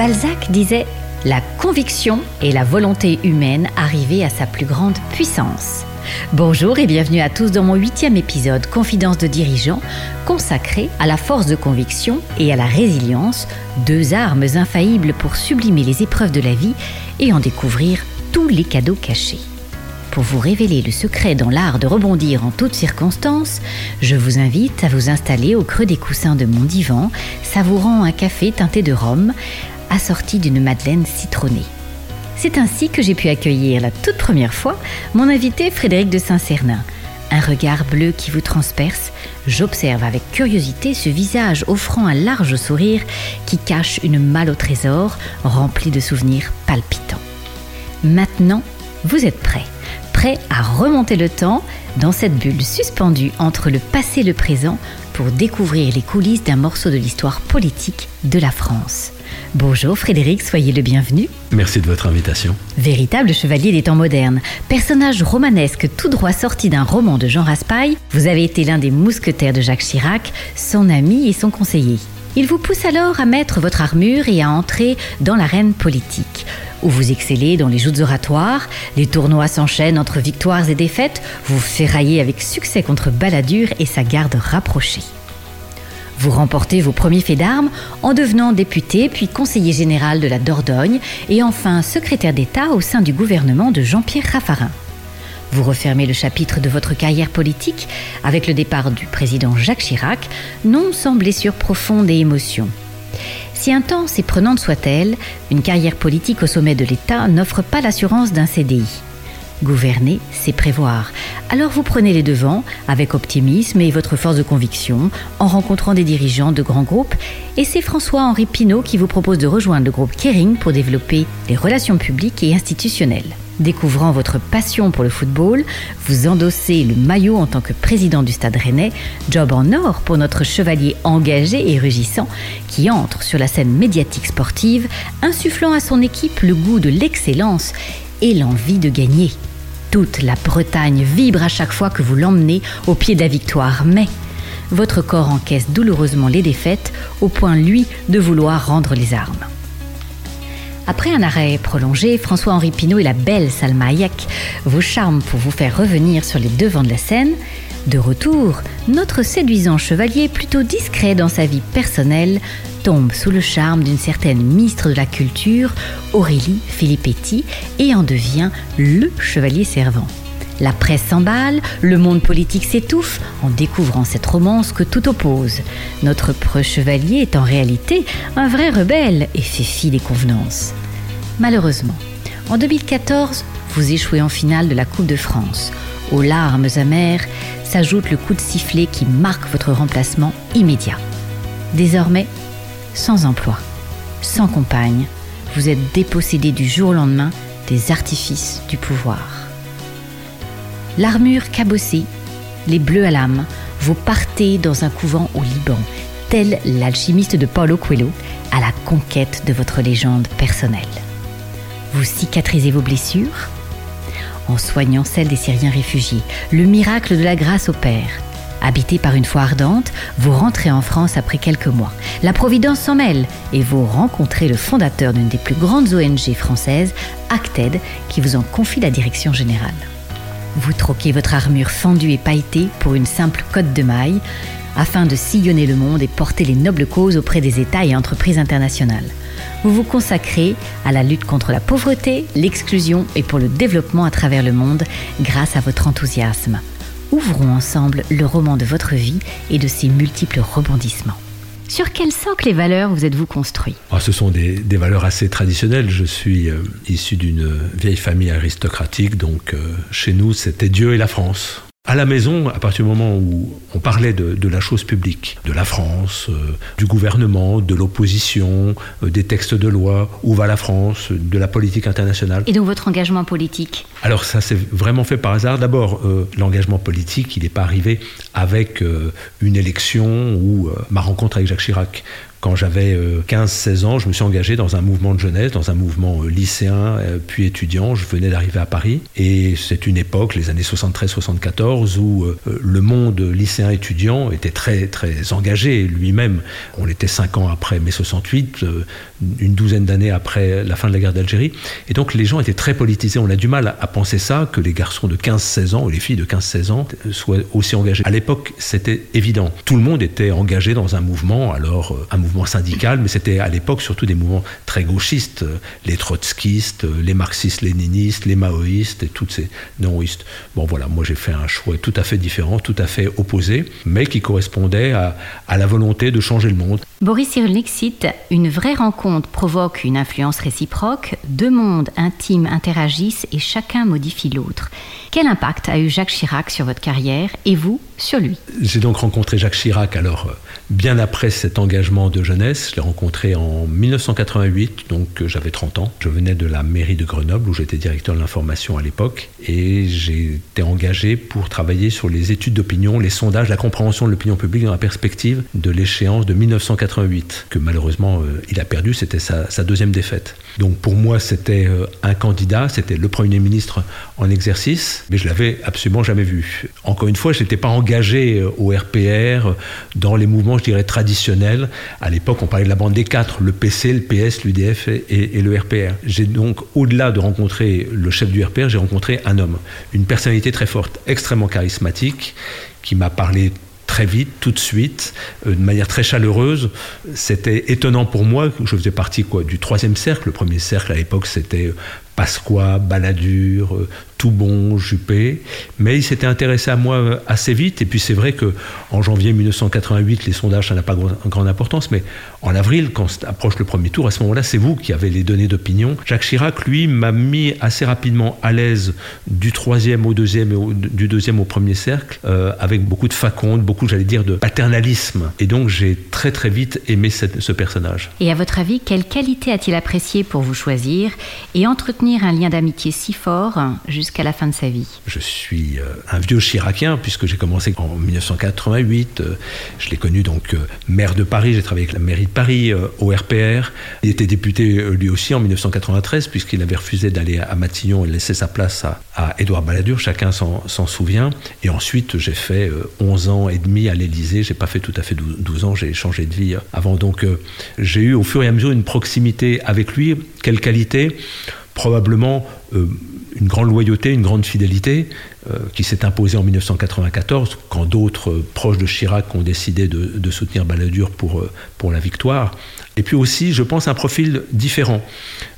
Balzac disait La conviction est la volonté humaine arrivée à sa plus grande puissance. Bonjour et bienvenue à tous dans mon huitième épisode Confidence de dirigeants consacré à la force de conviction et à la résilience, deux armes infaillibles pour sublimer les épreuves de la vie et en découvrir tous les cadeaux cachés. Pour vous révéler le secret dans l'art de rebondir en toutes circonstances, je vous invite à vous installer au creux des coussins de mon divan, savourant un café teinté de rhum, assorti d'une madeleine citronnée. C'est ainsi que j'ai pu accueillir la toute première fois mon invité Frédéric de Saint-Cernin. Un regard bleu qui vous transperce, j'observe avec curiosité ce visage offrant un large sourire qui cache une malle au trésor remplie de souvenirs palpitants. Maintenant, vous êtes prêt, prêt à remonter le temps dans cette bulle suspendue entre le passé et le présent pour découvrir les coulisses d'un morceau de l'histoire politique de la France. Bonjour Frédéric, soyez le bienvenu. Merci de votre invitation. Véritable chevalier des temps modernes, personnage romanesque tout droit sorti d'un roman de Jean Raspail, vous avez été l'un des mousquetaires de Jacques Chirac, son ami et son conseiller. Il vous pousse alors à mettre votre armure et à entrer dans l'arène politique, où vous excellez dans les joutes oratoires, les tournois s'enchaînent entre victoires et défaites, vous ferraillez avec succès contre Balladur et sa garde rapprochée. Vous remportez vos premiers faits d'armes en devenant député puis conseiller général de la Dordogne et enfin secrétaire d'État au sein du gouvernement de Jean-Pierre Raffarin. Vous refermez le chapitre de votre carrière politique avec le départ du président Jacques Chirac, non sans blessure profonde et émotion. Si intense et prenante soit-elle, une carrière politique au sommet de l'État n'offre pas l'assurance d'un CDI. Gouverner, c'est prévoir. Alors vous prenez les devants avec optimisme et votre force de conviction en rencontrant des dirigeants de grands groupes. Et c'est François-Henri Pinault qui vous propose de rejoindre le groupe Kering pour développer les relations publiques et institutionnelles. Découvrant votre passion pour le football, vous endossez le maillot en tant que président du Stade Rennais, job en or pour notre chevalier engagé et rugissant qui entre sur la scène médiatique sportive, insufflant à son équipe le goût de l'excellence et l'envie de gagner. Toute la Bretagne vibre à chaque fois que vous l'emmenez au pied de la victoire, mais votre corps encaisse douloureusement les défaites au point, lui, de vouloir rendre les armes. Après un arrêt prolongé, François-Henri Pinault et la belle Salma Hayek vous charment pour vous faire revenir sur les devants de la scène. De retour, notre séduisant chevalier, plutôt discret dans sa vie personnelle, tombe sous le charme d'une certaine ministre de la Culture, Aurélie Filippetti, et en devient le chevalier servant. La presse s'emballe, le monde politique s'étouffe en découvrant cette romance que tout oppose. Notre preux chevalier est en réalité un vrai rebelle et fait fi des convenances. Malheureusement, en 2014, vous échouez en finale de la Coupe de France. Aux larmes amères s'ajoute le coup de sifflet qui marque votre remplacement immédiat. Désormais, sans emploi, sans compagne, vous êtes dépossédé du jour au lendemain des artifices du pouvoir. L'armure cabossée, les bleus à l'âme, vous partez dans un couvent au Liban, tel l'alchimiste de Paulo Coelho, à la conquête de votre légende personnelle. Vous cicatrisez vos blessures en soignant celles des Syriens réfugiés. Le miracle de la grâce opère. Habité par une foi ardente, vous rentrez en France après quelques mois. La Providence s'en mêle et vous rencontrez le fondateur d'une des plus grandes ONG françaises, Acted, qui vous en confie la direction générale. Vous troquez votre armure fendue et pailletée pour une simple cotte de maille afin de sillonner le monde et porter les nobles causes auprès des États et entreprises internationales. Vous vous consacrez à la lutte contre la pauvreté, l'exclusion et pour le développement à travers le monde grâce à votre enthousiasme. Ouvrons ensemble le roman de votre vie et de ses multiples rebondissements. Sur quel socle et valeurs vous êtes-vous construit ah, Ce sont des, valeurs assez traditionnelles. Je suis euh, issu d'une vieille famille aristocratique, donc euh, chez nous c'était Dieu et la France. À la maison, à partir du moment où on parlait de, de la chose publique, de la France, euh, du gouvernement, de l'opposition, euh, des textes de loi, où va la France, de la politique internationale. Et donc votre engagement politique? Alors ça s'est vraiment fait par hasard. D'abord, euh, l'engagement politique, il n'est pas arrivé avec une élection ou ma rencontre avec Jacques Chirac. Quand j'avais 15-16 ans, je me suis engagé dans un mouvement de jeunesse, dans un mouvement lycéen, puis étudiant. Je venais d'arriver à Paris et c'est une époque, les années 73-74, où le monde lycéen étudiant était très très engagé lui-même. On était cinq ans après mai 68, une douzaine d'années après la fin de la guerre d'Algérie, et donc les gens étaient très politisés. On a du mal à penser ça, que les garçons de 15-16 ans ou les filles de 15-16 ans soient aussi engagés. À l'époque, c'était évident. Tout le monde était engagé dans un mouvement, alors euh, un mouvement syndical, mais c'était à l'époque surtout des mouvements très gauchistes, euh, les trotskistes, euh, les marxistes-léninistes, les maoïstes et toutes ces néoïstes. Bon voilà, moi j'ai fait un choix tout à fait différent, tout à fait opposé, mais qui correspondait à, à la volonté de changer le monde. Boris Cyrulnik cite Une vraie rencontre provoque une influence réciproque, deux mondes intimes interagissent et chacun modifie l'autre. Quel impact a eu Jacques Chirac sur votre carrière et vous sur lui J'ai donc rencontré Jacques Chirac alors euh, bien après cet engagement de jeunesse. Je l'ai rencontré en 1988, donc euh, j'avais 30 ans. Je venais de la mairie de Grenoble où j'étais directeur de l'information à l'époque et j'ai été engagé pour travailler sur les études d'opinion, les sondages, la compréhension de l'opinion publique dans la perspective de l'échéance de 1988 que malheureusement euh, il a perdu. C'était sa, deuxième défaite. Donc pour moi c'était un candidat, c'était le Premier ministre en exercice mais je l'avais absolument jamais vu. Encore une fois, je n'étais pas engagé euh, au RPR dans les mouvements, je dirais, traditionnels. À l'époque, on parlait de la bande des quatre, le PC, le PS, l'UDF et, le RPR. J'ai donc, au-delà de rencontrer le chef du RPR, j'ai rencontré un homme, une personnalité très forte, extrêmement charismatique, qui m'a parlé très vite, tout de suite, euh, de manière très chaleureuse. C'était étonnant pour moi, je faisais partie du troisième cercle. Le premier cercle à l'époque, c'était Pasqua, Balladur, euh, Toubon, Juppé, mais il s'était intéressé à moi euh, assez vite. Et puis c'est vrai que en janvier 1988, les sondages, ça n'a pas grande importance, mais en avril, quand approche le premier tour, à ce moment-là, c'est vous qui avez les données d'opinion. Jacques Chirac, lui, m'a mis assez rapidement à l'aise du troisième au deuxième et du deuxième au premier cercle, euh, avec beaucoup de faconde, beaucoup, j'allais dire, de paternalisme. Et donc j'ai très très vite aimé ce personnage. Et à votre avis, quelle qualité a-t-il apprécié pour vous choisir et entretenir un lien d'amitié si fort jusqu'à jusqu'à la fin de sa vie Je suis euh, un vieux chiracien puisque j'ai commencé en 1988. Euh, je l'ai connu donc euh, maire de Paris, j'ai travaillé avec la mairie de Paris au RPR. Il était député lui aussi en 1993 puisqu'il avait refusé d'aller à Matignon et laisser sa place à, à Édouard Balladur, chacun s'en souvient. Et ensuite j'ai fait 11 ans et demi à l'Élysée, j'ai pas fait tout à fait 12 ans, j'ai changé de vie avant. Donc j'ai eu au fur et à mesure une proximité avec lui. Quelle qualité? Probablement une grande loyauté, une grande fidélité qui s'est imposée en 1994 quand d'autres euh, proches de Chirac ont décidé de, soutenir Balladur pour, euh, pour la victoire. Et puis aussi, je pense, un profil différent.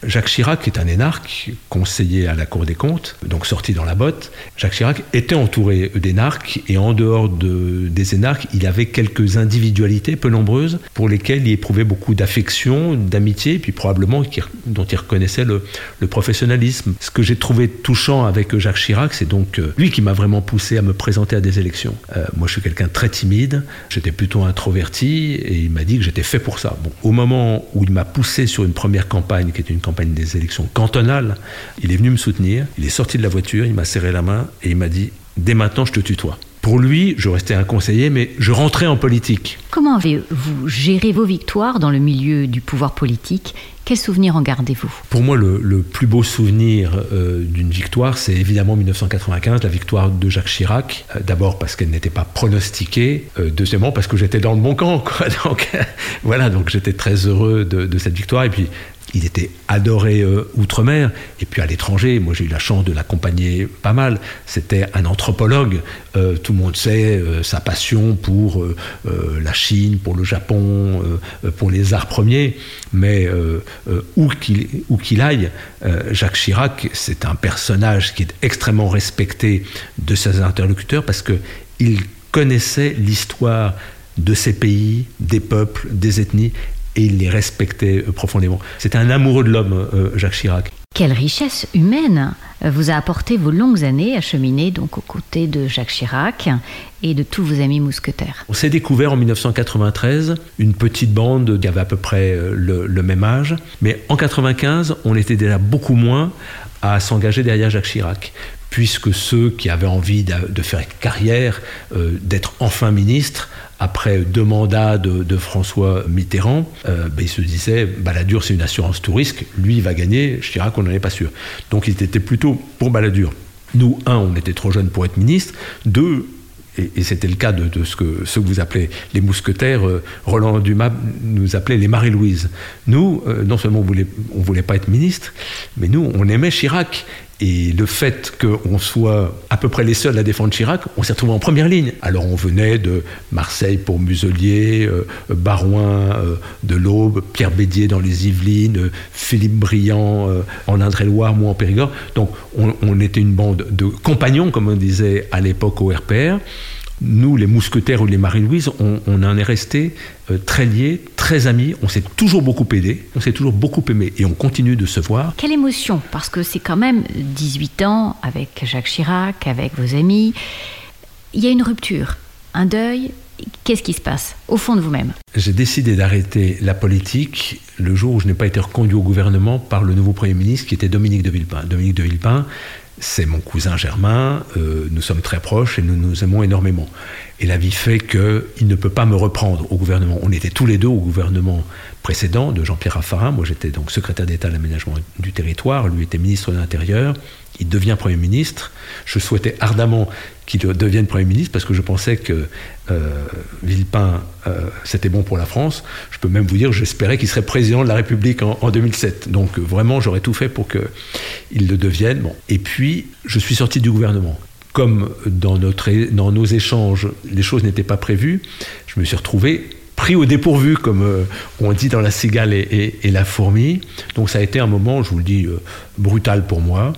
Jacques Chirac est un énarque, conseiller à la Cour des comptes, donc sorti dans la botte. Jacques Chirac était entouré d'énarques et en dehors de, des énarques, il avait quelques individualités peu nombreuses pour lesquelles il éprouvait beaucoup d'affection, d'amitié, puis probablement dont il reconnaissait le, le professionnalisme. Ce que j'ai trouvé touchant avec Jacques Chirac, c'est donc euh, lui qui m'a vraiment poussé à me présenter à des élections. Euh, moi, je suis quelqu'un très timide, j'étais plutôt introverti et il m'a dit que j'étais fait pour ça. Au moment où il m'a poussé sur une première campagne, qui était une campagne des élections cantonales, il est venu me soutenir, il est sorti de la voiture, il m'a serré la main et il m'a dit Dès maintenant, je te tutoie. Pour lui, je restais un conseiller, mais je rentrais en politique. Comment avez-vous géré vos victoires dans le milieu du pouvoir politique? Quels souvenirs en gardez-vous? Pour moi, le, plus beau souvenir euh, d'une victoire, c'est évidemment 1995, la victoire de Jacques Chirac. Euh, d'abord parce qu'elle n'était pas pronostiquée, euh, deuxièmement parce que j'étais dans le bon camp. Quoi. Donc voilà, donc j'étais très heureux de, de, cette victoire. Et puis il était adoré euh, outre-mer, et puis à l'étranger, moi j'ai eu la chance de l'accompagner pas mal. C'était un anthropologue, euh, tout le monde sait euh, sa passion pour la Chine, pour le Japon, pour les arts premiers, mais où qu'il aille, Jacques Chirac, c'est un personnage qui est extrêmement respecté de ses interlocuteurs parce qu'il connaissait l'histoire de ces pays, des peuples, des ethnies, et il les respectait euh, profondément. C'était un amoureux de l'homme, euh, Jacques Chirac. Quelle richesse humaine vous a apporté vos longues années à cheminer donc aux côtés de Jacques Chirac et de tous vos amis mousquetaires. On s'est découvert en 1993 une petite bande qui avait à peu près euh, le, même âge, mais en 95 on était déjà beaucoup moins à s'engager derrière Jacques Chirac puisque ceux qui avaient envie de, faire carrière, d'être enfin ministre, après deux mandats de, François Mitterrand, ben, il se disait Balladur c'est une assurance tout risque, lui il va gagner, Chirac on n'en est pas sûr. Donc il était plutôt pour Balladur. Nous, un, on était trop jeunes pour être ministre. Deux, et, c'était le cas de, ce, que, ce, que, vous appelez les mousquetaires, euh, Roland Dumas nous appelait les Marie-Louise. Nous, euh, non seulement on voulait, on voulait pas être ministre, mais nous, on aimait Chirac. Et le fait qu'on soit à peu près les seuls à défendre Chirac, on s'est retrouvé en première ligne. Alors on venait de Marseille pour Muselier, euh, Barouin euh, de l'Aube, Pierre Bédier dans les Yvelines, euh, Philippe Briand en Indre-et-Loire, moi en Périgord. Donc on, on, était une bande de compagnons, comme on disait à l'époque au RPR nous, les mousquetaires ou les Marie-Louise, on, en est restés euh, très liés, très amis. On s'est toujours beaucoup aidés, on s'est toujours beaucoup aimés et on continue de se voir. Quelle émotion Parce que c'est quand même 18 ans avec Jacques Chirac, avec vos amis. Il y a une rupture, un deuil. Qu'est-ce qui se passe au fond de vous-même? J'ai décidé d'arrêter la politique le jour où je n'ai pas été reconduit au gouvernement par le nouveau Premier ministre qui était Dominique de Villepin. Dominique de Villepin, c'est mon cousin Germain, euh, nous sommes très proches et nous nous aimons énormément. Et la vie fait qu'il ne peut pas me reprendre au gouvernement. On était tous les deux au gouvernement précédent de Jean-Pierre Raffarin. Moi, j'étais donc secrétaire d'État à l'aménagement du territoire. Lui était ministre de l'Intérieur. Il devient Premier ministre. Je souhaitais ardemment qu'il devienne Premier ministre parce que je pensais que euh, Villepin, euh, c'était bon pour la France. Je peux même vous dire, j'espérais qu'il serait président de la République en, 2007. Donc vraiment, j'aurais tout fait pour qu'il le devienne. Bon. Et puis, je suis sorti du gouvernement comme dans nos échanges, les choses n'étaient pas prévues, je me suis retrouvé pris au dépourvu, comme euh, on dit dans La cigale et, la fourmi. Donc ça a été un moment, je vous le dis, euh, brutal pour moi.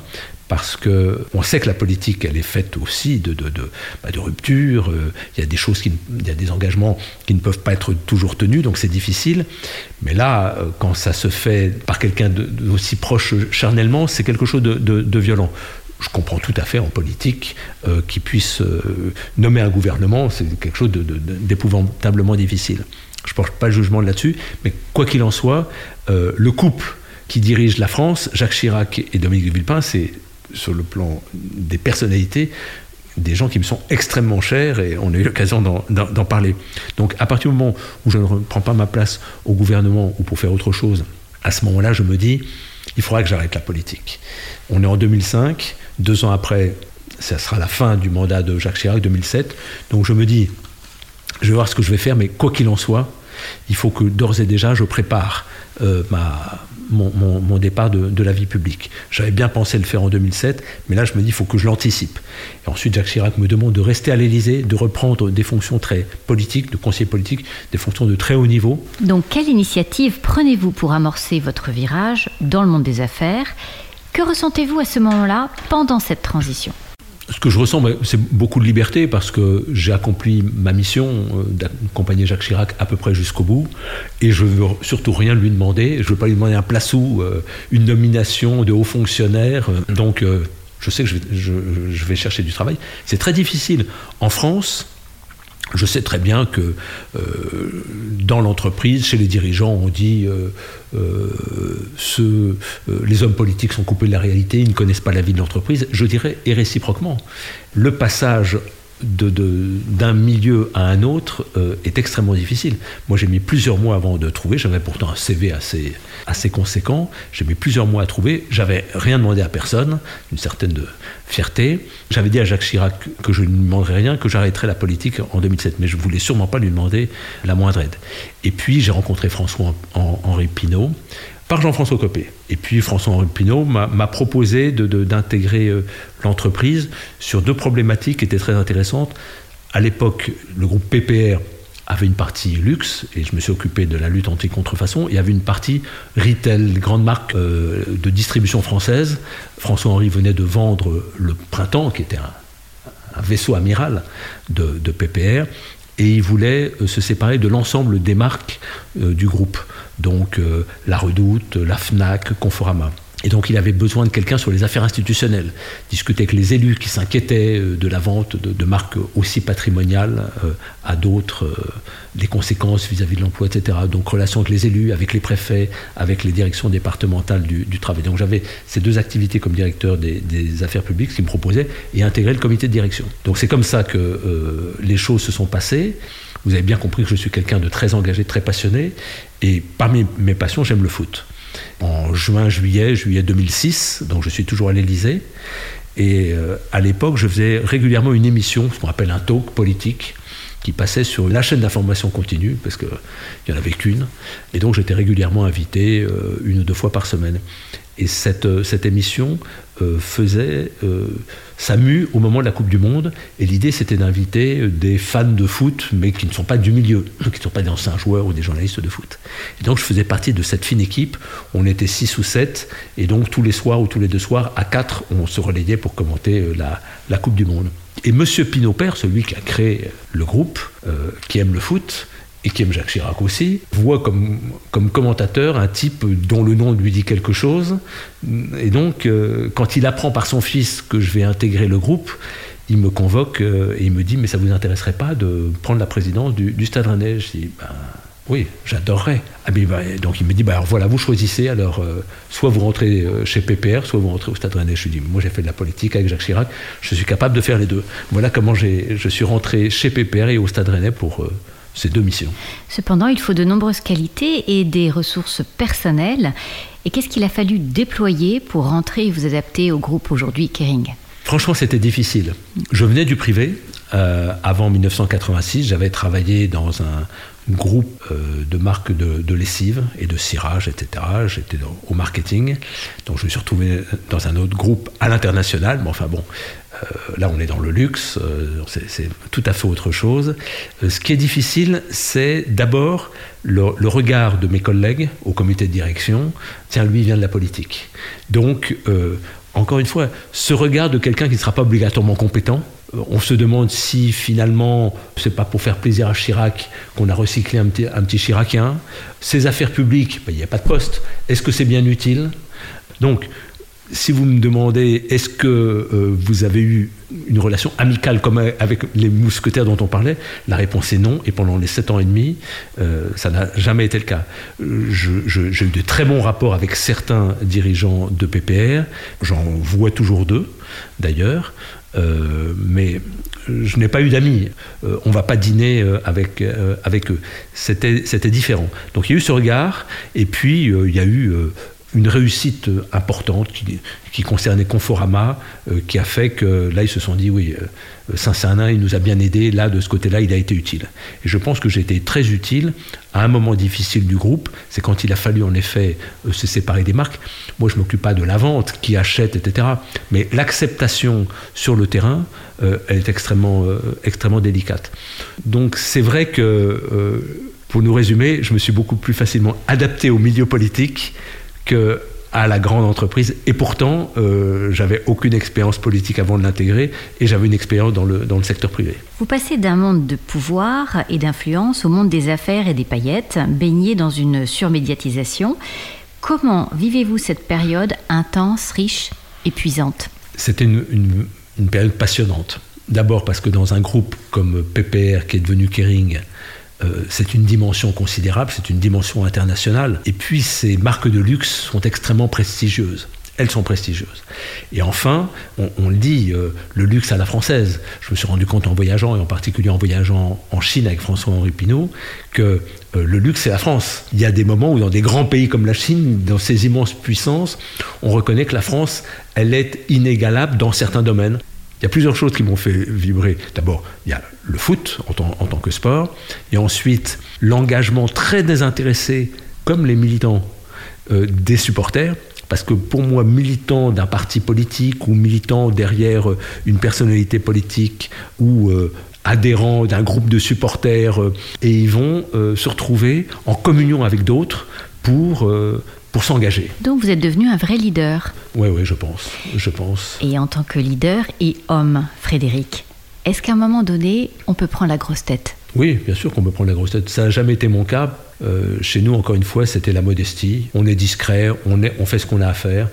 Parce que on sait que la politique, elle est faite aussi de, de, de, bah, rupture. Euh, il y a des choses, il y a des engagements qui ne peuvent pas être toujours tenus, donc c'est difficile. Mais là, quand ça se fait par quelqu'un d'aussi proche charnellement, c'est quelque chose de violent je comprends tout à fait en politique euh, qu'il puisse euh, nommer un gouvernement, c'est quelque chose d'épouvantablement difficile. Je ne porte pas le jugement là-dessus, mais quoi qu'il en soit, euh, le couple qui dirige la France, Jacques Chirac et Dominique Villepin, c'est sur le plan des personnalités, des gens qui me sont extrêmement chers et on a eu l'occasion d'en parler. Donc à partir du moment où je ne reprends pas ma place au gouvernement ou pour faire autre chose, à ce moment-là, je me dis, il faudra que j'arrête la politique. On est en 2005, deux ans après, ça sera la fin du mandat de Jacques Chirac, 2007. Donc je me dis, je vais voir ce que je vais faire, mais quoi qu'il en soit, il faut que d'ores et déjà je prépare euh, ma, mon, départ de, la vie publique. J'avais bien pensé le faire en 2007, mais là je me dis il faut que je l'anticipe. Et ensuite Jacques Chirac me demande de rester à l'Élysée, de reprendre des fonctions très politiques, de conseiller politique, des fonctions de très haut niveau. Donc quelle initiative prenez-vous pour amorcer votre virage dans le monde des affaires? Que ressentez-vous à ce moment-là pendant cette transition? Ce que je ressens, ben, c'est beaucoup de liberté parce que j'ai accompli ma mission euh, d'accompagner Jacques Chirac à peu près jusqu'au bout. Et je veux surtout rien lui demander. Je veux pas lui demander un place ou euh, une nomination de haut fonctionnaire. Donc, euh, je sais que je vais chercher du travail. C'est très difficile. En France, je sais très bien que euh, dans l'entreprise, chez les dirigeants, on dit euh, euh, les hommes politiques sont coupés de la réalité, ils ne connaissent pas la vie de l'entreprise. Je dirais, et réciproquement, le passage d'un milieu à un autre euh, est extrêmement difficile. Moi, j'ai mis plusieurs mois avant de trouver. J'avais pourtant un CV assez, assez conséquent. J'ai mis plusieurs mois à trouver. J'avais rien demandé à personne, une certaine de fierté. J'avais dit à Jacques Chirac que je ne lui demanderais rien, que j'arrêterais la politique en 2007. Mais je voulais sûrement pas lui demander la moindre aide. Et puis, j'ai rencontré François-Henri Pinault Jean-François Copé. Et puis François-Henri Pinault m'a proposé d'intégrer euh, l'entreprise sur deux problématiques qui étaient très intéressantes. À l'époque, le groupe PPR avait une partie luxe, et je me suis occupé de la lutte anti-contrefaçon, y avait une partie retail, grande marque euh, de distribution française. François-Henri venait de vendre le Printemps, qui était un, vaisseau amiral de, de, PPR, et il voulait euh, se séparer de l'ensemble des marques du groupe donc euh, la Redoute, la FNAC, Conforama. Et donc il avait besoin de quelqu'un sur les affaires institutionnelles, discuter avec les élus qui s'inquiétaient euh, de la vente de, marques aussi patrimoniales euh, à d'autres, des conséquences vis-à-vis de l'emploi, etc. Donc relation avec les élus, avec les préfets, avec les directions départementales du, travail. Donc j'avais ces deux activités comme directeur des, affaires publiques, qui me proposaient, et intégrer le comité de direction. Donc c'est comme ça que les choses se sont passées. vous avez bien compris que je suis quelqu'un de très engagé, très passionné, et parmi mes passions, j'aime le foot. En juin, juillet, juillet 2006, donc je suis toujours à l'Élysée, et euh, à l'époque, je faisais régulièrement une émission, ce qu'on appelle un talk politique, qui passait sur la chaîne d'information continue, parce qu'il n'y en avait qu'une. Et donc j'étais régulièrement invité euh, une ou deux fois par semaine. Et cette, euh, cette émission euh, faisait euh, sa au moment de la Coupe du Monde. Et l'idée, c'était d'inviter des fans de foot, mais qui ne sont pas du milieu, qui ne sont pas des anciens joueurs ou des journalistes de foot. Et donc, je faisais partie de cette fine équipe. On était six ou sept. Et donc, tous les soirs ou tous les deux soirs, à quatre, on se relayait pour commenter la, la Coupe du Monde. Et Monsieur Pinot-Père, celui qui a créé le groupe, qui aime le foot, et qui aime Jacques Chirac aussi, voit comme, comme commentateur un type dont le nom lui dit quelque chose. Et donc, euh, quand il apprend par son fils que je vais intégrer le groupe, il me convoque euh, et il me dit Mais ça vous intéresserait pas de prendre la présidence du, Stade Rennais? Je dis ben, Oui, j'adorerais. Ah, donc il me dit bah, alors voilà, vous choisissez. Alors, euh, soit vous rentrez chez PPR, soit vous rentrez au Stade Rennais. Je lui dis Moi, j'ai fait de la politique avec Jacques Chirac, je suis capable de faire les deux. Voilà comment je suis rentré chez PPR et au Stade Rennais pour ces deux missions. Cependant, il faut de nombreuses qualités et des ressources personnelles. Et qu'est-ce qu'il a fallu déployer pour rentrer et vous adapter au groupe aujourd'hui Kering? Franchement, c'était difficile. Je venais du privé. Euh, avant 1986, j'avais travaillé dans un groupe euh, de marques de, de, lessive et de cirage, etc. J'étais au marketing. Donc je me suis retrouvé dans un autre groupe à l'international. Mais enfin bon, là, on est dans le luxe, euh, c'est tout à fait autre chose. Euh, ce qui est difficile, c'est d'abord le, regard de mes collègues au comité de direction. Tiens, lui, il vient de la politique. Donc, encore une fois, ce regard de quelqu'un qui ne sera pas obligatoirement compétent, on se demande si finalement, c'est pas pour faire plaisir à Chirac qu'on a recyclé un petit, un petit Chiracien. Ces affaires publiques, ben, il n'y a pas de poste. Est-ce que c'est bien utile? Donc, si vous me demandez est-ce que euh, vous avez eu une relation amicale comme avec les mousquetaires dont on parlait, la réponse est non. Et pendant les sept ans et demi, euh, ça n'a jamais été le cas. J'ai eu de très bons rapports avec certains dirigeants de PPR. J'en vois toujours deux, d'ailleurs. Euh, mais je n'ai pas eu d'amis. on ne va pas dîner avec, avec eux. C'était différent. Donc il y a eu ce regard, et puis il y a eu une réussite importante qui, qui concernait Conforama, euh, qui a fait que là, ils se sont dit, oui, euh, Saint-Cernin, il nous a bien aidé, là, de ce côté-là, il a été utile. Et je pense que j'ai été très utile à un moment difficile du groupe, c'est quand il a fallu, en effet, euh, se séparer des marques. Moi, je ne m'occupe pas de la vente, qui achète, etc. Mais l'acceptation sur le terrain, elle est extrêmement, extrêmement délicate. Donc, c'est vrai que, pour nous résumer, je me suis beaucoup plus facilement adapté au milieu politique que à la grande entreprise. Et pourtant, euh, j'avais aucune expérience politique avant de l'intégrer et j'avais une expérience dans le, dans le secteur privé. Vous passez d'un monde de pouvoir et d'influence au monde des affaires et des paillettes, baigné dans une surmédiatisation. Comment vivez-vous cette période intense, riche, épuisante? C'était une, une, une période passionnante. D'abord parce que dans un groupe comme PPR, qui est devenu Kering, euh, c'est une dimension considérable, c'est une dimension internationale. Et puis ces marques de luxe sont extrêmement prestigieuses. Elles sont prestigieuses. Et enfin, on, le dit, euh, le luxe à la française. Je me suis rendu compte en voyageant, et en particulier en voyageant en Chine avec François-Henri Pinault, que euh, le luxe, c'est la France. Il y a des moments où dans des grands pays comme la Chine, dans ces immenses puissances, on reconnaît que la France, elle est inégalable dans certains domaines. Il y a plusieurs choses qui m'ont fait vibrer. D'abord, il y a le foot en tant, que sport, et ensuite l'engagement très désintéressé, comme les militants, euh, des supporters. Parce que pour moi, militant d'un parti politique ou militant derrière euh, une personnalité politique ou euh, adhérent d'un groupe de supporters, et ils vont se retrouver en communion avec d'autres pour pour s'engager. Donc vous êtes devenu un vrai leader. Oui, oui, je pense, je pense. Et en tant que leader et homme, Frédéric, est-ce qu'à un moment donné, on peut prendre la grosse tête? Oui, bien sûr qu'on peut prendre la grosse tête. Ça n'a jamais été mon cas. Euh, chez nous, encore une fois, c'était la modestie. On est discret, on, est, on fait ce qu'on a à faire.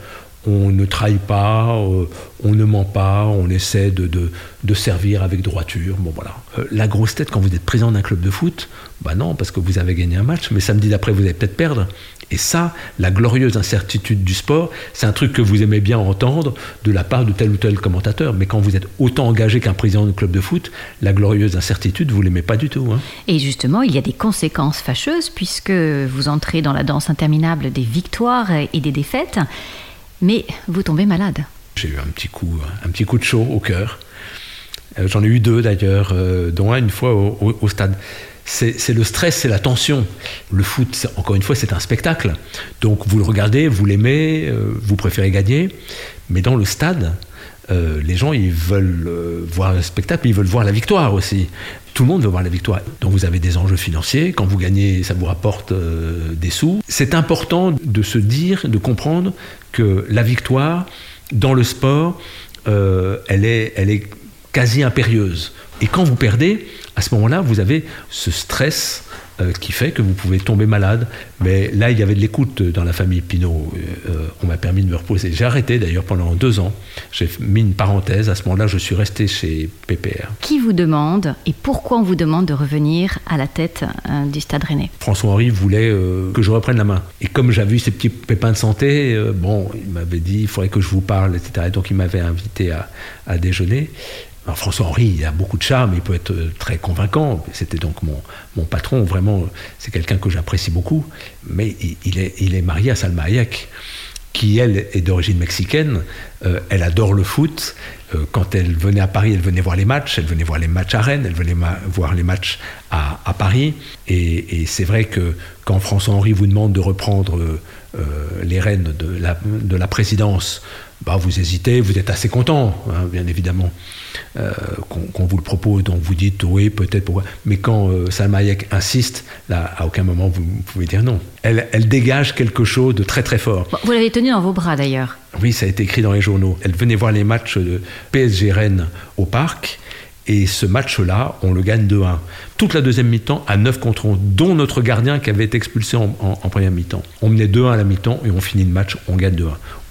On ne trahit pas, euh, on ne ment pas, on essaie de, de, servir avec droiture. Bon voilà. Euh, la grosse tête quand vous êtes président d'un club de foot, bah non, parce que vous avez gagné un match, mais samedi d'après vous allez peut-être perdre. Et ça, la glorieuse incertitude du sport, c'est un truc que vous aimez bien entendre de la part de tel ou tel commentateur. Mais quand vous êtes autant engagé qu'un président de club de foot, la glorieuse incertitude, vous l'aimez pas du tout. Hein. Et justement, il y a des conséquences fâcheuses puisque vous entrez dans la danse interminable des victoires et des défaites mais vous tombez malade. J'ai eu un petit coup, un petit coup de chaud au cœur. Euh, j'en ai eu deux d'ailleurs, euh, dont un une fois au, stade. C'est le stress, c'est la tension. Le foot, encore une fois, c'est un spectacle. Donc vous le regardez, vous l'aimez, euh, vous préférez gagner. Mais dans le stade, les gens, ils veulent voir le spectacle, ils veulent voir la victoire aussi. Tout le monde veut voir la victoire. Donc vous avez des enjeux financiers. Quand vous gagnez, ça vous rapporte euh, des sous. C'est important de se dire, de comprendre que la victoire dans le sport, euh, elle, est, elle est quasi impérieuse. Et quand vous perdez, à ce moment-là, vous avez ce stress euh, qui fait que vous pouvez tomber malade. Mais là, il y avait de l'écoute dans la famille Pinault. Euh, on m'a permis de me reposer. J'ai arrêté d'ailleurs pendant deux ans. J'ai mis une parenthèse. À ce moment-là, je suis resté chez PPR. Qui vous demande et pourquoi on vous demande de revenir à la tête euh, du Stade Rennais? François-Henri voulait que je reprenne la main. Et comme j'avais eu ces petits pépins de santé, bon, il m'avait dit il faudrait que je vous parle, etc. Et donc il m'avait invité à, à déjeuner. François-Henri, il a beaucoup de charme, il peut être euh, très convaincant. C'était donc mon, patron, vraiment, c'est quelqu'un que j'apprécie beaucoup. Mais il, est, marié à Salma Hayek, qui, elle, est d'origine mexicaine. Euh, elle adore le foot. Euh, quand elle venait à Paris, elle venait voir les matchs. Elle venait voir les matchs à Rennes, elle venait voir les matchs à, Paris. Et, c'est vrai que quand François-Henri vous demande de reprendre les rênes de la, de la présidence, bah, vous hésitez, vous êtes assez content, hein, bien évidemment, euh, qu'on vous le propose, donc vous dites oui, peut-être, pourquoi. Mais quand euh, Salma Hayek insiste, là, à aucun moment vous, pouvez dire non. Elle, elle, dégage quelque chose de très très fort. Vous l'avez tenue dans vos bras d'ailleurs. Oui, ça a été écrit dans les journaux. Elle venait voir les matchs de PSG Rennes au parc. Et ce match-là, on le gagne 2-1. Toute la deuxième mi-temps à 9 contre 11, dont notre gardien qui avait été expulsé en, en première mi-temps. On menait 2-1 à la mi-temps et on finit le match, on gagne 2-1.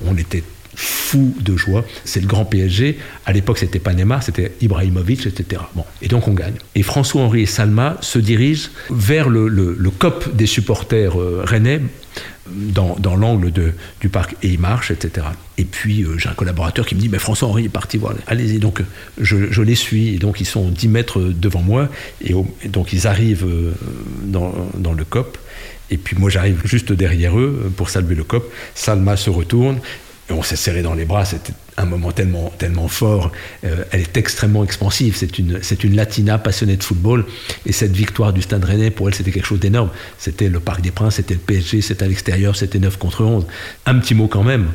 On était fou de joie. C'est le grand PSG. À l'époque, c'était pas c'était Ibrahimovic, etc. Bon. Et donc, on gagne. Et François-Henri et Salma se dirigent vers le, COP des supporters euh, rennais, dans, l'angle du parc, et ils marchent, etc. Et puis, euh, j'ai un collaborateur qui me dit mais François-Henri est parti voir. Allez-y. Donc, je, les suis. Et donc, ils sont 10 mètres devant moi. Et, donc, ils arrivent euh, dans le COP. Et puis moi j'arrive juste derrière eux pour saluer le COP. Salma se retourne on s'est serré dans les bras, c'était un moment tellement, tellement fort. Euh, elle est extrêmement expansive. C'est une, Latina passionnée de football. Et cette victoire du Stade Rennais, pour elle, c'était quelque chose d'énorme. C'était le Parc des Princes, c'était le PSG, c'était à l'extérieur, c'était 9 contre 11. Un petit mot quand même,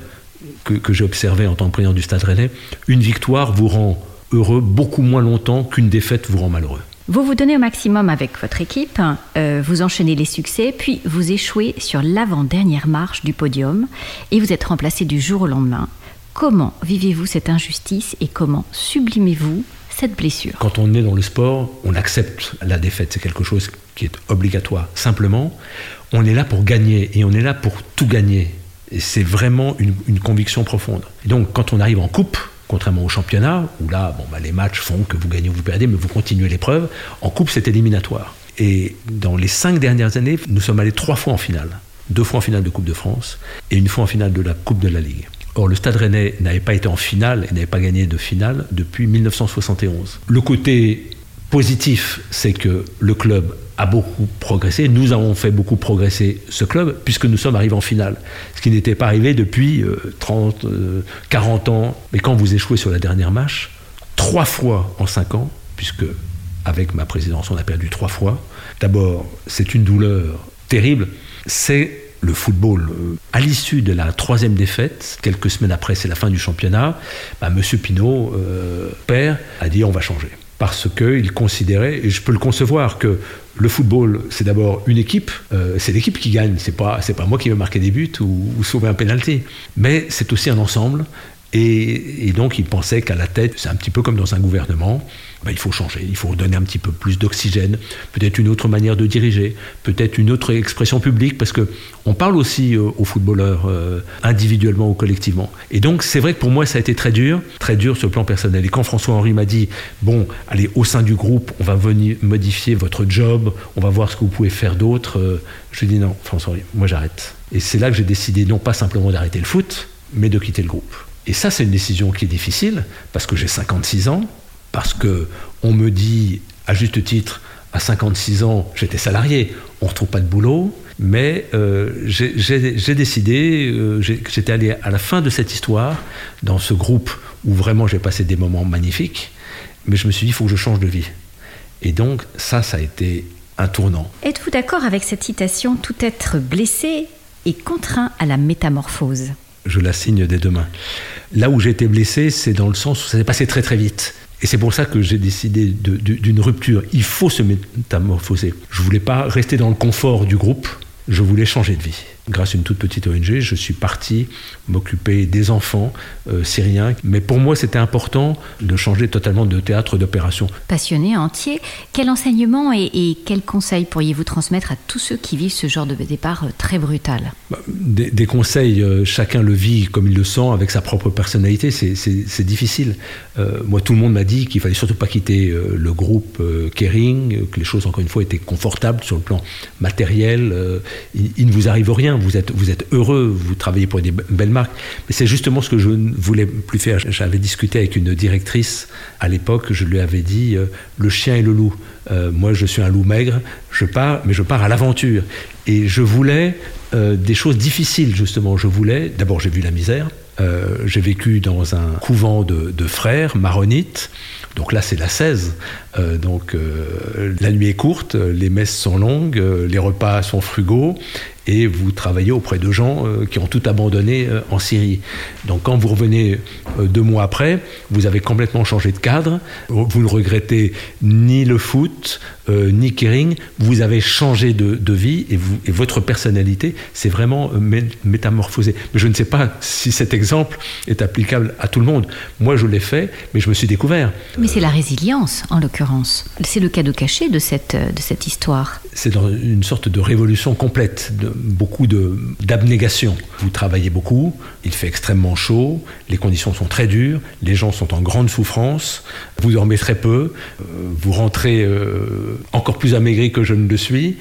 que, que j'ai observé en tant que président du Stade Rennais. Une victoire vous rend heureux beaucoup moins longtemps qu'une défaite vous rend malheureux. Vous vous donnez au maximum avec votre équipe, euh, vous enchaînez les succès, puis vous échouez sur l'avant-dernière marche du podium et vous êtes remplacé du jour au lendemain. Comment vivez-vous cette injustice et comment sublimez-vous cette blessure? Quand on est dans le sport, on accepte la défaite, c'est quelque chose qui est obligatoire. Simplement, on est là pour gagner et on est là pour tout gagner. C'est vraiment une, une conviction profonde. Et donc, quand on arrive en coupe, Contrairement au championnat, où là, bon, bah, les matchs font que vous gagnez ou vous perdez, mais vous continuez l'épreuve. En coupe, c'est éliminatoire. Et dans les cinq dernières années, nous sommes allés trois fois en finale. Deux fois en finale de Coupe de France et une fois en finale de la Coupe de la Ligue. Or, le Stade Rennais n'avait pas été en finale et n'avait pas gagné de finale depuis 1971. Le côté positif, c'est que le club a beaucoup progressé. Nous avons fait beaucoup progresser ce club puisque nous sommes arrivés en finale. Ce qui n'était pas arrivé depuis 30, euh, 40 euh, ans. Mais quand vous échouez sur la dernière marche, trois fois en cinq ans, puisque avec ma présidence on a perdu trois fois, d'abord c'est une douleur terrible, c'est le football. Euh, à l'issue de la troisième défaite, quelques semaines après, c'est la fin du championnat, bah, Monsieur Pinault, père, a dit on va changer parce qu'il considérait, et je peux le concevoir, que le football, c'est d'abord une équipe, euh, c'est l'équipe qui gagne, c'est pas, pas moi qui vais marquer des buts ou, sauver un penalty, mais c'est aussi un ensemble, Et, donc, il pensait qu'à la tête, c'est un petit peu comme dans un gouvernement, ben, il faut changer, il faut donner un petit peu plus d'oxygène, peut-être une autre manière de diriger, peut-être une autre expression publique, parce que on parle aussi euh, aux footballeurs euh, individuellement ou collectivement. Et donc, c'est vrai que pour moi, ça a été très dur, très dur sur le plan personnel. Et quand François-Henri m'a dit, bon, allez, au sein du groupe, on va venir modifier votre job, on va voir ce que vous pouvez faire d'autre, euh, je lui ai dit non, François-Henri, moi j'arrête. Et c'est là que j'ai décidé non pas simplement d'arrêter le foot, mais de quitter le groupe. Et ça, c'est une décision qui est difficile, parce que j'ai 56 ans, parce que on me dit, à juste titre, à 56 ans, j'étais salarié, on ne retrouve pas de boulot, mais euh, j'ai décidé, euh, j'étais allé à la fin de cette histoire, dans ce groupe où vraiment j'ai passé des moments magnifiques, mais je me suis dit, il faut que je change de vie. Et donc, ça, ça a été un tournant. Êtes-vous d'accord avec cette citation Tout être blessé est contraint à la métamorphose je la signe dès demain. Là où j'ai été blessé, c'est dans le sens où ça s'est passé très très vite. Et c'est pour ça que j'ai décidé d'une rupture. Il faut se métamorphoser. Je voulais pas rester dans le confort du groupe, je voulais changer de vie grâce à une toute petite ONG, je suis parti m'occuper des enfants euh, syriens. Mais pour moi, c'était important de changer totalement de théâtre d'opération. Passionné entier, quel enseignement et, et quels conseils pourriez-vous transmettre à tous ceux qui vivent ce genre de départ euh, très brutal? Bah, des, conseils, euh, chacun le vit comme il le sent, avec sa propre personnalité, c'est difficile. moi, tout le monde m'a dit qu'il fallait surtout pas quitter le groupe Kering, que les choses, encore une fois, étaient confortables sur le plan matériel. il, il ne vous arrive rien vous êtes, heureux, vous travaillez pour des belles marques. Mais c'est justement ce que je ne voulais plus faire. J'avais discuté avec une directrice à l'époque, je lui avais dit euh, le chien et le loup. Euh, moi, je suis un loup maigre, je pars, mais je pars à l'aventure. Et je voulais euh, des choses difficiles, justement. Je voulais, d'abord, j'ai vu la misère. j'ai vécu dans un couvent de frères maronites. Donc là, c'est la 16. donc la nuit est courte, les messes sont longues, les repas sont frugaux et vous travaillez auprès de gens euh, qui ont tout abandonné euh, en Syrie. Donc quand vous revenez euh, deux mois après, vous avez complètement changé de cadre, vous ne regrettez ni le foot, ni Kering, vous avez changé de, vie et, vous, et, votre personnalité s'est vraiment métamorphosée. Mais je ne sais pas si cet exemple est applicable à tout le monde. Moi, je l'ai fait, mais je me suis découvert. Mais c'est la résilience, en l'occurrence. C'est le cadeau caché de cette, de cette histoire. C'est dans une sorte de révolution complète. De, beaucoup d'abnégation. Vous travaillez beaucoup, il fait extrêmement chaud, les conditions sont très dures, les gens sont en grande souffrance, vous dormez très peu, euh, vous rentrez euh, encore plus amaigri que je ne le suis.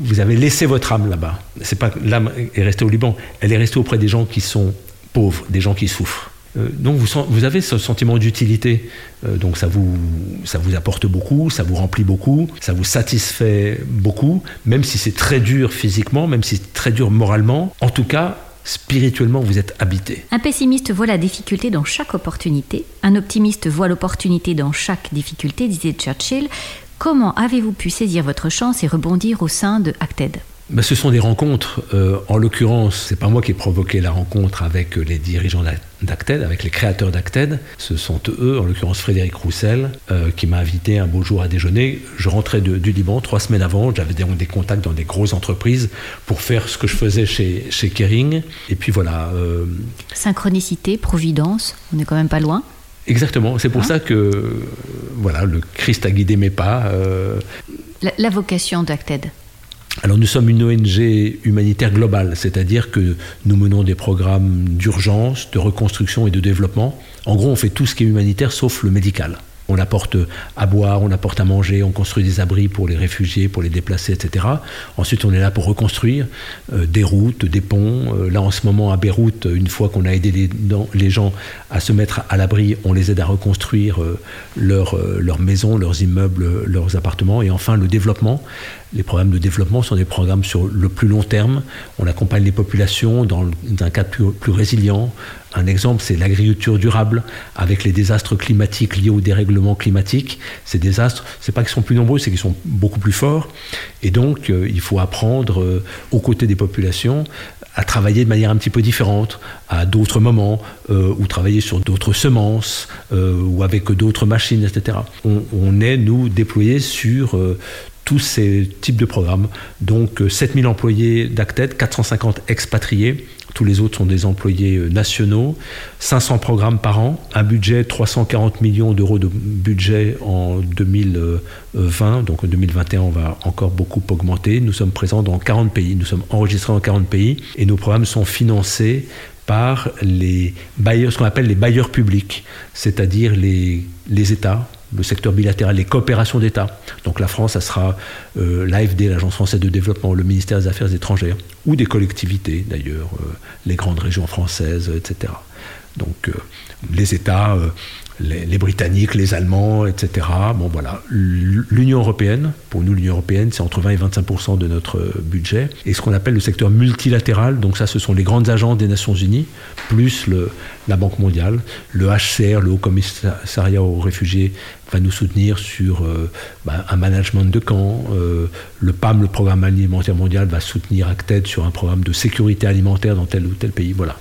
Vous avez laissé votre âme là-bas. C'est pas l'âme est restée au Liban, elle est restée auprès des gens qui sont pauvres, des gens qui souffrent. Euh, donc vous, vous, avez ce sentiment d'utilité, euh, donc ça vous, ça vous apporte beaucoup, ça vous remplit beaucoup, ça vous satisfait beaucoup, même si c'est très dur physiquement, même si c'est très dur moralement. En tout cas, spirituellement, vous êtes habité. Un pessimiste voit la difficulté dans chaque opportunité, un optimiste voit l'opportunité dans chaque difficulté, disait Churchill. Comment avez-vous pu saisir votre chance et rebondir au sein de Acted? Ben, ce sont des rencontres. Euh, en l'occurrence, c'est pas moi qui ai provoqué la rencontre avec les dirigeants d'Acted, avec les créateurs d'Acted. Ce sont eux, en l'occurrence Frédéric Roussel, euh, qui m'a invité un beau jour à déjeuner. Je rentrais du Liban trois semaines avant. J'avais des, des, contacts dans des grosses entreprises pour faire ce que je faisais chez, chez Kering. Et puis voilà. Euh, Synchronicité, providence, on n'est quand même pas loin. Exactement. C'est pour hein ça que voilà, le Christ a guidé mes pas. La, la vocation d'Acted alors nous sommes une ONG humanitaire globale, c'est-à-dire que nous menons des programmes d'urgence, de reconstruction et de développement. En gros, on fait tout ce qui est humanitaire sauf le médical. On apporte à boire, on apporte à manger, on construit des abris pour les réfugiés, pour les déplacés, etc. Ensuite, on est là pour reconstruire euh, des routes, des ponts. Euh, là, en ce moment, à Beyrouth, une fois qu'on a aidé les, gens à se mettre à l'abri, on les aide à reconstruire euh, leurs leur maisons, leurs immeubles, leurs appartements. Et enfin, le développement. Les programmes de développement sont des programmes sur le plus long terme. On accompagne les populations dans un cadre plus, résilient, un exemple, c'est l'agriculture durable avec les désastres climatiques liés au dérèglement climatique. Ces désastres, c'est pas qu'ils sont plus nombreux, c'est qu'ils sont beaucoup plus forts. Et donc, euh, il faut apprendre euh, aux côtés des populations à travailler de manière un petit peu différente, à d'autres moments, euh, ou travailler sur d'autres semences, ou avec d'autres machines, etc. On, est, nous, déployés sur tous ces types de programmes. Donc 7000 employés d'Acted, 450 expatriés, tous les autres sont des employés euh, nationaux. 500 programmes par an, un budget 340 millions d'euros de budget en 2020. Donc en 2021, on va encore beaucoup augmenter. Nous sommes présents dans 40 pays. Nous sommes enregistrés dans 40 pays et nos programmes sont financés par les bailleurs, ce qu'on appelle les bailleurs publics, c'est-à-dire les États, le secteur bilatéral, les coopérations d'État. Donc la France, ça sera euh, l'AFD, l'Agence française de développement, le ministère des Affaires étrangères, ou des collectivités d'ailleurs, euh, les grandes régions françaises, etc. Donc euh, les États, les, Britanniques, les Allemands, etc. Bon voilà, l'Union européenne, pour nous l'Union européenne, c'est entre 20 et 25% de notre budget, et ce qu'on appelle le secteur multilatéral, donc ça ce sont les grandes agences des Nations Unies, plus la Banque mondiale, le HCR, le Haut Commissariat aux réfugiés, va nous soutenir sur euh, bah, un management de camp, euh, le PAM, le Programme alimentaire mondial, va soutenir Acted sur un programme de sécurité alimentaire dans tel ou tel pays. Voilà.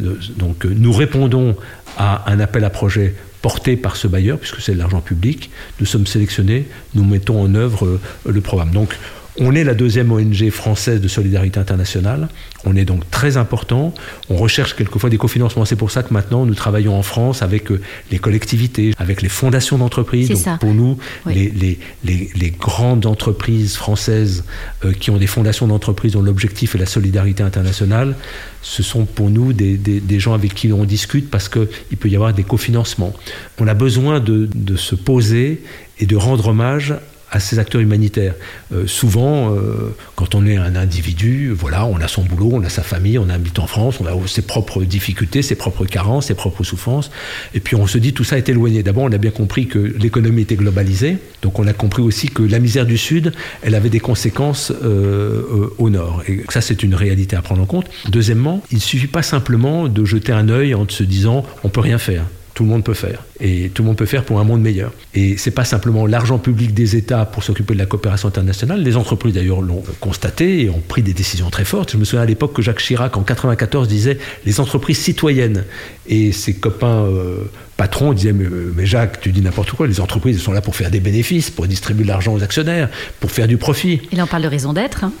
Euh, donc nous répondons à un appel à projet porté par ce bailleur, puisque c'est de l'argent public. Nous sommes sélectionnés, nous mettons en œuvre euh, le programme. Donc, on est la deuxième ONG française de solidarité internationale. On est donc très important. On recherche quelquefois des cofinancements. C'est pour ça que maintenant, nous travaillons en France avec euh, les collectivités, avec les fondations d'entreprises. Donc pour nous, les, les, les, grandes entreprises françaises euh, qui ont des fondations d'entreprises dont l'objectif est la solidarité internationale, ce sont pour nous des, des, des gens avec qui on discute parce qu'il peut y avoir des cofinancements. On a besoin de, de se poser et de rendre hommage à ces acteurs humanitaires. Euh, souvent, euh, quand on est un individu, voilà, on a son boulot, on a sa famille, on habite en France, on a ses propres difficultés, ses propres carences, ses propres souffrances, et puis on se dit tout ça est éloigné. D'abord, on a bien compris que l'économie était globalisée, donc on a compris aussi que la misère du Sud, elle avait des conséquences euh, au Nord, et ça c'est une réalité à prendre en compte. Deuxièmement, il ne suffit pas simplement de jeter un œil en se disant on peut rien faire tout le monde peut faire. Et tout le monde peut faire pour un monde meilleur. Et c'est pas simplement l'argent public des États pour s'occuper de la coopération internationale. Les entreprises d'ailleurs l'ont constaté et ont pris des décisions très fortes. Je me souviens à l'époque que Jacques Chirac en 94 disait les entreprises citoyennes. Et ses copains euh, patrons disaient mais, Jacques, tu dis n'importe quoi. Les entreprises sont là pour faire des bénéfices, pour distribuer de l'argent aux actionnaires, pour faire du profit. Il en parle de raison d'être. Hein.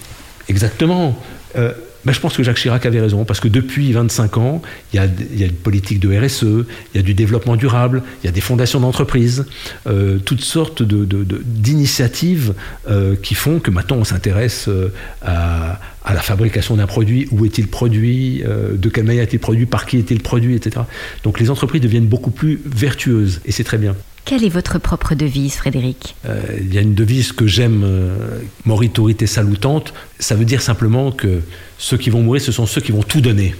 Exactement. Euh, je pense que Jacques Chirac avait raison, parce que depuis 25 ans, il y a, une politique de RSE, il y a du développement durable, il y a des fondations d'entreprises, euh, toutes sortes d'initiatives euh, qui font que maintenant on s'intéresse euh, à, à, la fabrication d'un produit, où est-il produit, de quelle manière est-il produit, par qui est-il produit, etc. Donc les entreprises deviennent beaucoup plus vertueuses, et c'est très bien. Quelle est votre propre devise, Frédéric? Euh, Il y a une devise que j'aime, euh, moriturité salutante. Ça veut dire simplement que ceux qui vont mourir, ce sont ceux qui vont tout donner,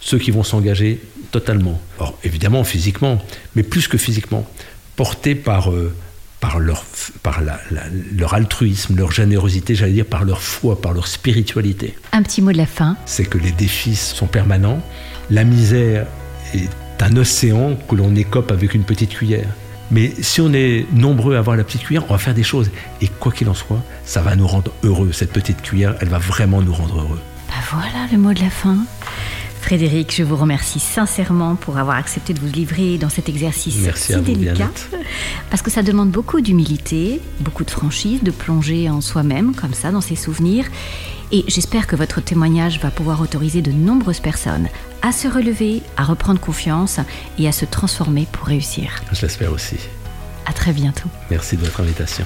ceux qui vont s'engager totalement. Or, évidemment, physiquement, mais plus que physiquement, portés par, euh, par, leur, par leur altruisme, leur générosité, j'allais dire par leur foi, par leur spiritualité. Un petit mot de la fin. C'est que les défis sont permanents. La misère est un océan que l'on écope avec une petite cuillère. Mais si on est nombreux à avoir la petite cuillère, on va faire des choses. Et quoi qu'il en soit, ça va nous rendre heureux. Cette petite cuillère, elle va vraiment nous rendre heureux. Bah voilà le mot de la fin. Frédéric, je vous remercie sincèrement pour avoir accepté de vous livrer dans cet exercice Merci si délicat. Parce que ça demande beaucoup d'humilité, beaucoup de franchise, de plonger en soi-même, comme ça, dans ses souvenirs. Et j'espère que votre témoignage va pouvoir autoriser de nombreuses personnes à se relever, à reprendre confiance et à se transformer pour réussir. Je l'espère aussi. À très bientôt. Merci de votre invitation.